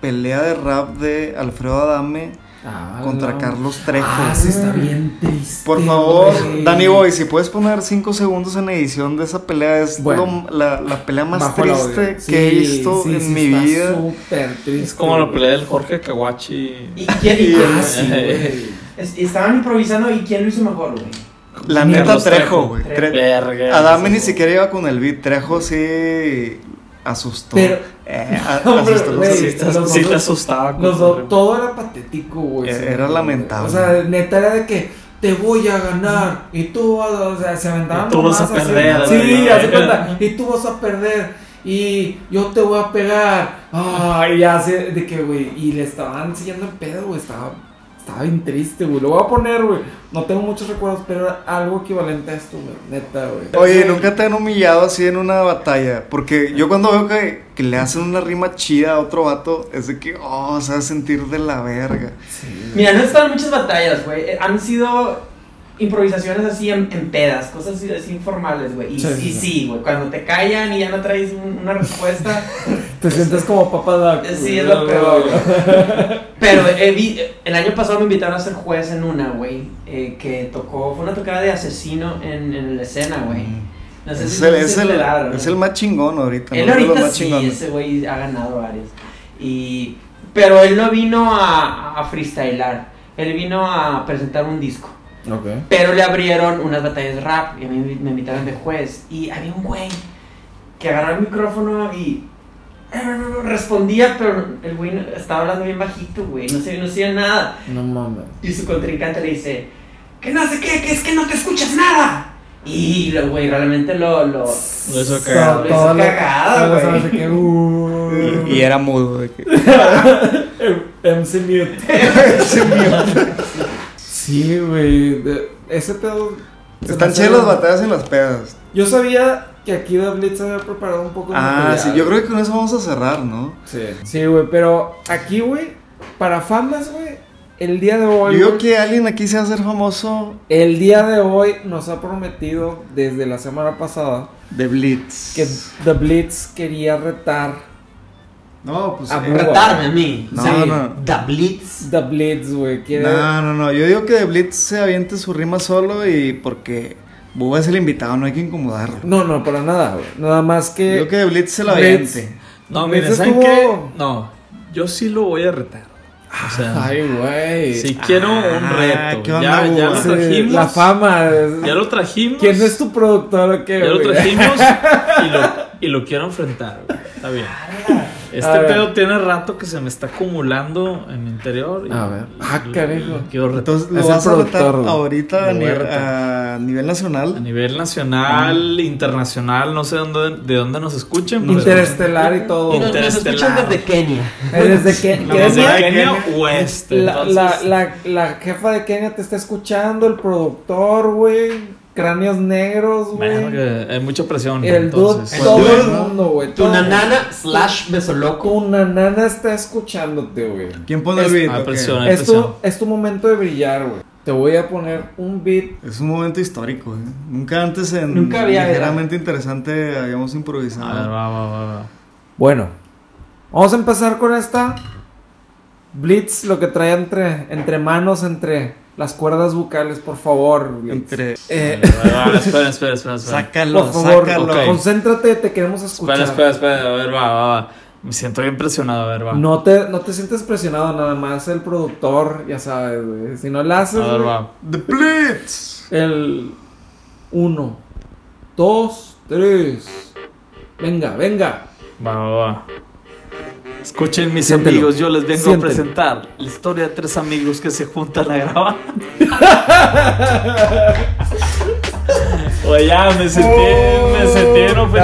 pelea de rap de Alfredo Adame Ah, contra. Carlos Trejo. Ah, sí, está bien triste. Por favor, güey. Danny Boy, si puedes poner 5 segundos en edición de esa pelea, es Bueno. lo- la, la pelea más triste Sí, que he visto sí, en sí, mi está vida. Súper triste. Es como la pelea del Jorge Kawachi. ¿Y quién? y quién- Ah, *laughs* es- estaban improvisando y quién lo hizo mejor, güey. La neta Trejo, güey. Adame ni siquiera iba con el beat. Trejo sí asustó. Pero- Eh, *laughs* asustó. güey, Sí, los sí te asustaba. Los dos, todo era patético, güey. Eh, sí, era lamentable. O sea, neta era de que te voy a ganar y tú vas a, o sea, se aventaban Y tú vas a mamadas así. perder, Sí, hace cuenta, *laughs* y tú vas a perder y yo te voy a pegar. Ay, ya sé de que, güey, y le estaban enseñando el pedo, güey, estaba estaba bien triste, güey. Lo voy a poner, güey. No tengo muchos recuerdos, pero era algo equivalente a esto, güey. Neta, güey. Oye, nunca te han humillado así en una batalla. Porque yo cuando veo que, que le hacen una rima chida a otro vato, es de que, oh, se va a sentir de la verga. Sí. Mira, no estaban muchas batallas, güey. Eh, Han sido improvisaciones así en, en pedas, cosas así, así informales, güey. Y Sí, sí, sí, sí, güey, cuando te callan y ya no traes un- una respuesta, *laughs* Te sientes como papá Doc. sí es lo peor. güey. *laughs* Pero he vi- el año pasado me invitaron a ser juez en una, güey, eh, que tocó, fue una tocada de asesino en, en la escena, güey. No sé Es si- el, es, el, es ¿no? el más chingón ahorita. Él ¿no? Es de los ahorita más sí, ese güey ha ganado varios. Y, pero él no vino a, a freestylar, él vino a presentar un disco. Ok. Pero le abrieron unas batallas de rap y a mí me invitaron de juez. Y había un güey que agarraba el micrófono y respondía, pero el güey estaba hablando bien bajito, güey. No se no hacía nada. No mames. Y su contrincante le dice, que no sé qué, que es que no te escuchas nada. Y lo, güey, realmente lo... lo Todo- cagado. lo hizo cagada, todo güey. uh, *laughs* Y, y era mudo. de que- *laughs* MC Mute. *laughs* Sí, güey. Ese pedo. Están chidas las batallas en las pedas. Yo sabía que aquí The Blitz había preparado un poco de Ah, material. sí, yo creo que con eso vamos a cerrar, ¿no? Sí. Sí, güey, pero aquí, güey, para famas, güey, el día de hoy. Yo que alguien aquí se va a hacer famoso El día de hoy nos ha prometido desde la semana pasada de Blitz. que The Blitz quería retar No, pues. A eh, Buba. retarme a mí. No, Sí. no. The Blitz. The Blitz, güey. No, no, no. Yo digo que de Blitz se aviente su rima solo y porque Buba es el invitado, no hay que incomodarlo. No, no, para nada, güey. Nada más que. Yo digo que de Blitz se la aviente. No, miren, ¿saben estuvo- qué? No, yo sí lo voy a retar. O sea, Ay, güey. si quiero un Ah, reto. ¿qué onda, ya, ya lo trajimos. La fama. Ya lo trajimos. ¿Quién es tu productor o qué, Ya lo trajimos *laughs* y lo, y lo quiero enfrentar. güey. Está bien. Este A ver. pedo tiene rato que se me está acumulando en mi interior. y- A ver. Ah, carajo. lo Quiero retar. Entonces lo vas a retar ahorita a voy a nivel, retar. a nivel nacional. nivel nacional, internacional, no sé dónde, de dónde nos escuchen. pero- Interestelar y todo. Y nos, nos escuchan Interestelar. desde Kenia. Desde *laughs* No, desde Kenia, Kenia West. la, la, la, la jefa de Kenia te está escuchando, el productor, güey. Cráneos negros, güey. Hay mucha presión. El dude, todo dude, el mundo, güey. Tu nanana slash besoloco. Tu nanana está escuchándote, güey. ¿Quién pone el beat? Ah, Ok. presión. Hay Es tu, presión. es tu momento de brillar, güey. Te voy a poner un beat. Es un momento histórico. ¿eh? Nunca antes en Nunca había- ligeramente interesante habíamos improvisado. A ver, va, va, va, va. Bueno, vamos a empezar con esta. Blitz, lo que trae entre, entre manos, entre las cuerdas bucales, por favor. Entre. Eh, Va, va, *laughs* Espera, espera, espera. espera. Sácalo, por favor, sácalo. ok. concéntrate, te queremos escuchar. Espera, espera, espera. A ver, va, va, va. Me siento bien presionado. A ver, va. No te, no te sientes presionado, nada más el productor, ya sabes, güey. Si no le haces, A ver, güey, va. The Blitz. el uno, dos, tres. Venga, venga. Va, va, va. Escuchen mis Siéntelo. amigos, yo les vengo Siéntelo. a presentar la historia de tres amigos que se juntan a grabar. *laughs* Oye, ya, me sentí, me sentí No, ofendido, güey.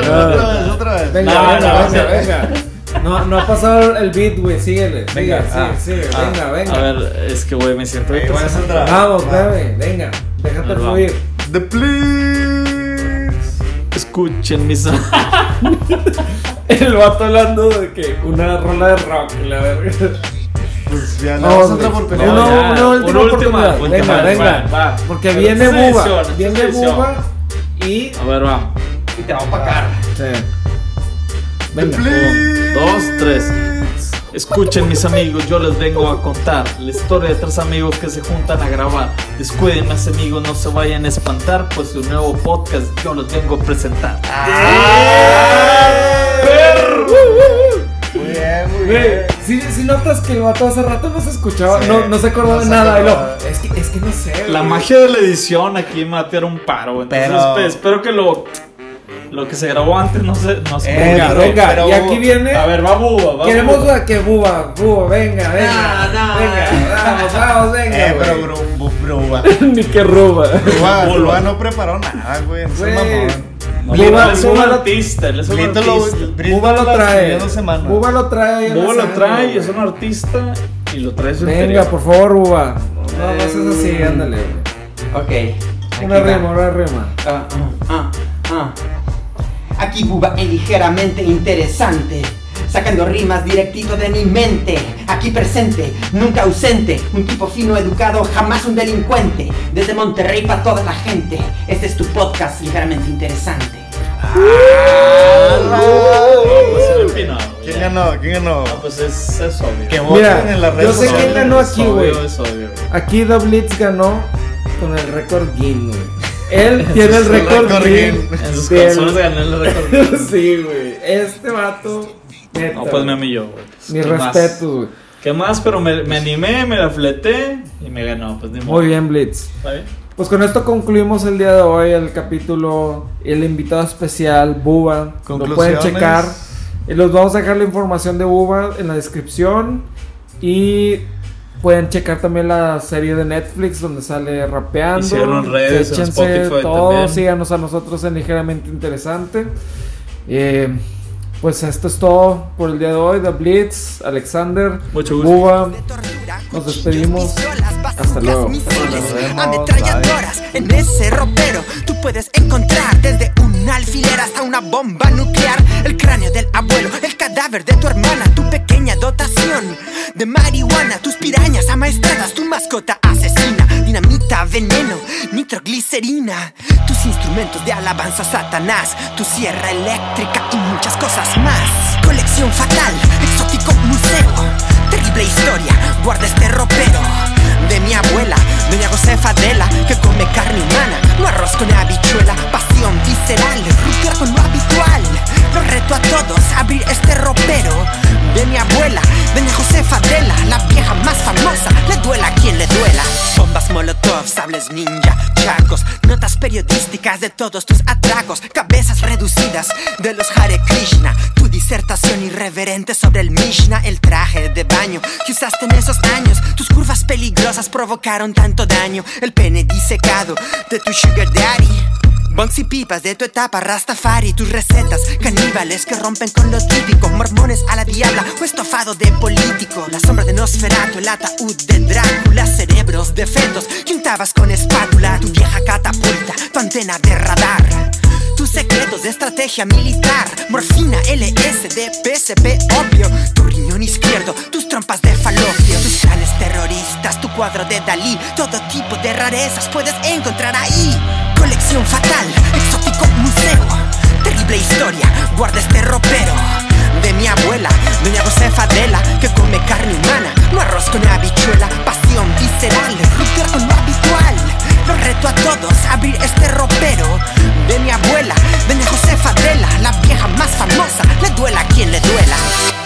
otra, otra vez, otra vez. Venga, No, venga, no, venga, sí. venga. No, no ha pasado el beat, güey. Síguele. Venga, sigue, ah, sigue, sigue. ah. venga, venga. A ver, es que, güey, me siento bien Ey, voy a presionado. hacer otra. Vamos, Va. bebé. Venga, déjate fluir. The Blitz. Escuchen mis *laughs* *laughs* *laughs* El vato hablando de que una rola de rock, la verga. Pues ya le Vamos, otra güey. oportunidad. Una, ya, una última una última, oportunidad. última, venga, venga. va, va. Porque Pero viene Buba. Viene edición. Buba y. A ver, va. Y te va a opacar. Sí. Venga. Blitz. dos, tres. Escuchen mis amigos, yo les vengo a contar la historia de tres amigos que se juntan a grabar. Descuiden más amigos, no se vayan a espantar, pues su nuevo podcast yo los vengo a presentar. Muy bien, muy bien. si, si notas que el vato hace rato no se escuchaba, Sí, no, no se acordaba no de nada. lo- es, que, es que no sé. La güey. magia de la edición aquí me va a tirar un paro, entonces Pero- pues, espero que lo, lo que se grabó antes no se... No se Eh, Venga, venga. pero- y aquí viene. A ver, va Buba, va Queremos Buba. a que Buba, Buba, venga, venga. No, no. venga, vamos, vamos, venga. Eh, pero Bruba. *laughs* Ni que ruba. Bruba, *laughs* Bulba. Bruba no preparó nada, güey. No Güey. seas mamón. No, Buba- es un Buba artista, él es un Brito lo, artista. Brito Buba lo trae. Buba lo trae. Buba lo trae, es un artista y lo trae su Venga, por favor, Buba. No, no seas así, ándale. güey. Ok. Una rima, una rima. Ah, ah, ah, ah. Aquí Buba es ligeramente interesante. sacando rimas directito de mi mente. Aquí presente, nunca ausente, un tipo fino, educado, jamás un delincuente. Desde Monterrey para toda la gente, este es tu podcast ligeramente interesante. ¿Quién ganó? ¿Quién ganó? No, pues es, es obvio. Que Mira, en las yo redes sé quién ganó aquí, güey. es obvio, güey. Aquí The Blitz ganó con el récord Guinness, güey. Él *laughs* tiene el récord. En sus canciones gané el récord. *laughs* sí, güey. Este vato. neta, No, pues me güey. humilló, güey. Pues, Mi respeto, güey. ¿Qué más? Pero me, me animé, me la fleté y me ganó. Pues ni modo. Muy bien, Blitz. ¿Está bien? Pues con esto concluimos el día de hoy el capítulo, el invitado especial, Buba. Lo pueden checar. Y los vamos a dejar la información de Buba en la descripción. Y pueden checar también la serie de Netflix donde sale rapeando. Hicieron redes en Échense Spotify todo, también. síganos a nosotros en Ligeramente Interesante. Eh, pues esto es todo por el día de hoy. The Blitz, Alexander, Mucho gusto. Buba. Nos despedimos. Hasta luego. misiles, Nos vemos, ametralladoras en ese ropero. Tú puedes encontrar desde un alfiler hasta una bomba nuclear. El cráneo del abuelo, el cadáver de tu hermana, tu pequeña dotación de marihuana, tus pirañas amaestradas, tu mascota asesina, dinamita, veneno, nitroglicerina, tus instrumentos de alabanza Satanás, tu sierra eléctrica y muchas cosas más. Colección fatal, exótico museo, terrible historia, guarda este ropero de mi abuela, doña Josefa Adela, que come carne humana, no arroz con habichuela, pasión visceral, ruptura con lo habitual. Los reto a todos a abrir este ropero de mi abuela, doña Josefa Adela, la vieja más famosa, le duela a quien le duela. Bombas molotov, sables ninja, chacos, notas periodísticas de todos tus atracos, cabezas reducidas de los Hare Krishna, tu disertación irreverente sobre el Mishnah, el traje de baño que usaste en esos años, tus curvas peligrosas provocaron tanto daño, el pene disecado de tu sugar daddy. Bunks y pipas de tu etapa Rastafari Tus recetas caníbales que rompen con lo típico Mormones a la diabla o estofado de político La sombra de Nosferatu, el ataúd de Drácula Cerebros de fetos que con espátula Tu vieja catapulta, tu antena de radar tus secretos de estrategia militar, morfina, LSD, PSP, obvio, tu riñón izquierdo, tus trompas de falopio, tus planes terroristas, tu cuadro de Dalí, todo tipo de rarezas puedes encontrar ahí. Colección fatal, exótico museo. Terrible historia, guarda este ropero. De mi abuela, doña Josefa Dela, que come carne humana, no arroz con habichuela. Pasión visceral, ruta lo habitual. Los reto a todos a abrir este ropero. De mi abuela, doña Josefa Dela, la vieja más famosa, le duela a quien le duela.